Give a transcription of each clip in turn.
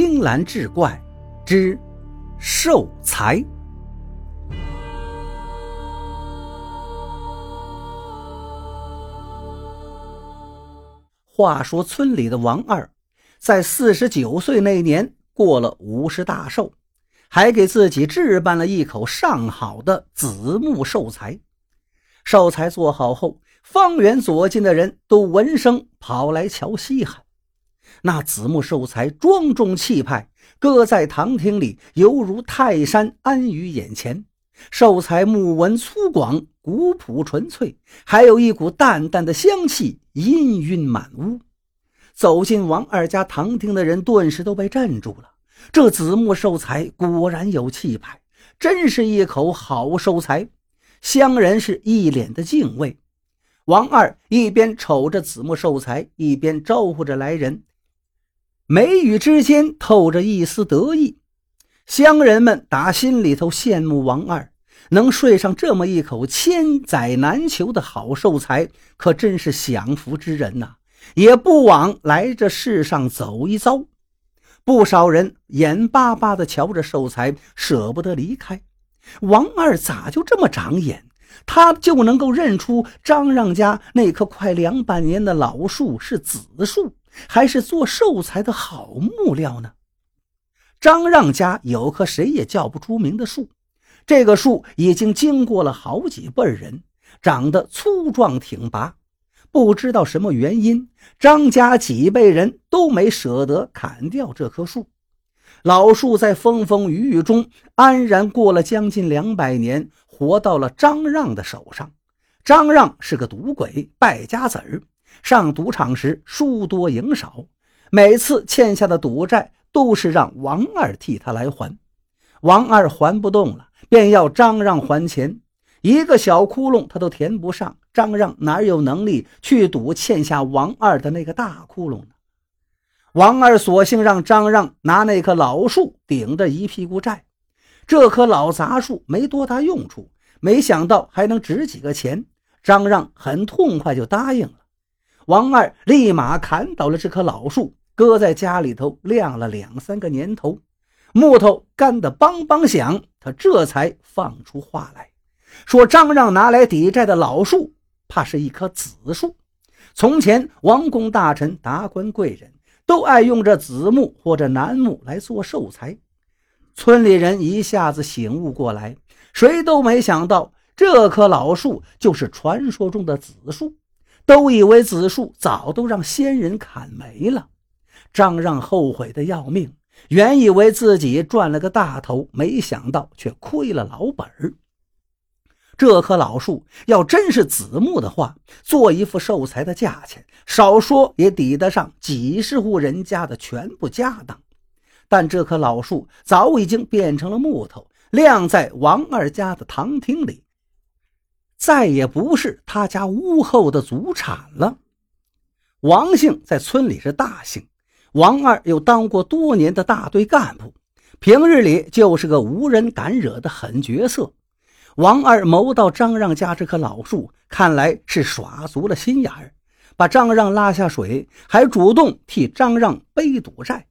青蓝志怪之寿财。话说村里的王二，在四十九岁那年过了五十大寿，还给自己置办了一口上好的紫木寿材。寿材做好后，方圆左近的人都闻声跑来瞧稀罕。那紫木寿材庄重气派，搁在堂厅里，犹如泰山安于眼前。寿材木纹粗犷，古朴纯粹，还有一股淡淡的香气，氤氲满屋。走进王二家堂厅的人，顿时都被镇住了。这紫木寿材果然有气派，真是一口好寿材。乡人是一脸的敬畏。王二一边瞅着紫木寿材，一边招呼着来人。眉宇之间透着一丝得意，乡人们打心里头羡慕王二能睡上这么一口千载难求的好寿材，可真是享福之人呐！也不枉来这世上走一遭。不少人眼巴巴地瞧着寿材，舍不得离开。王二咋就这么长眼？他就能够认出张让家那棵快两百年的老树是紫树。还是做寿材的好木料呢。张让家有棵谁也叫不出名的树，这个树已经经过了好几辈人，长得粗壮挺拔。不知道什么原因，张家几辈人都没舍得砍掉这棵树。老树在风风雨雨中安然过了将近两百年，活到了张让的手上。张让是个赌鬼，败家子儿。上赌场时输多赢少，每次欠下的赌债都是让王二替他来还。王二还不动了，便要张让还钱，一个小窟窿他都填不上。张让哪有能力去赌欠下王二的那个大窟窿呢？王二索性让张让拿那棵老树顶着一屁股债。这棵老杂树没多大用处，没想到还能值几个钱。张让很痛快就答应了。王二立马砍倒了这棵老树，搁在家里头晾了两三个年头，木头干得梆梆响。他这才放出话来说：“张让拿来抵债的老树，怕是一棵紫树。从前王公大臣、达官贵人都爱用这紫木或者楠木来做寿材。”村里人一下子醒悟过来，谁都没想到这棵老树就是传说中的紫树。都以为紫树早都让仙人砍没了，张让后悔的要命，原以为自己赚了个大头，没想到却亏了老本儿。这棵老树要真是紫木的话，做一副寿材的价钱，少说也抵得上几十户人家的全部家当。但这棵老树早已经变成了木头，晾在王二家的堂厅里。再也不是他家屋后的祖产了。王姓在村里是大姓，王二又当过多年的大队干部，平日里就是个无人敢惹的狠角色。王二谋到张让家这棵老树，看来是耍足了心眼儿，把张让拉下水，还主动替张让背赌债。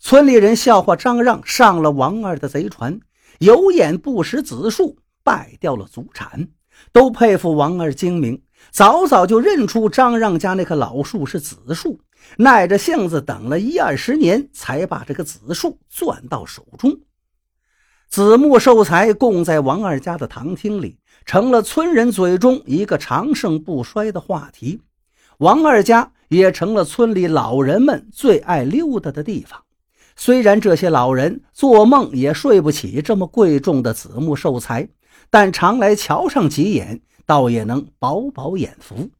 村里人笑话张让上了王二的贼船，有眼不识子树，败掉了祖产。都佩服王二精明，早早就认出张让家那棵老树是子树，耐着性子等了一二十年，才把这个子树攥到手中。子木寿材供在王二家的堂厅里，成了村人嘴中一个长盛不衰的话题。王二家也成了村里老人们最爱溜达的地方。虽然这些老人做梦也睡不起这么贵重的紫木寿材。但常来瞧上几眼，倒也能饱饱眼福。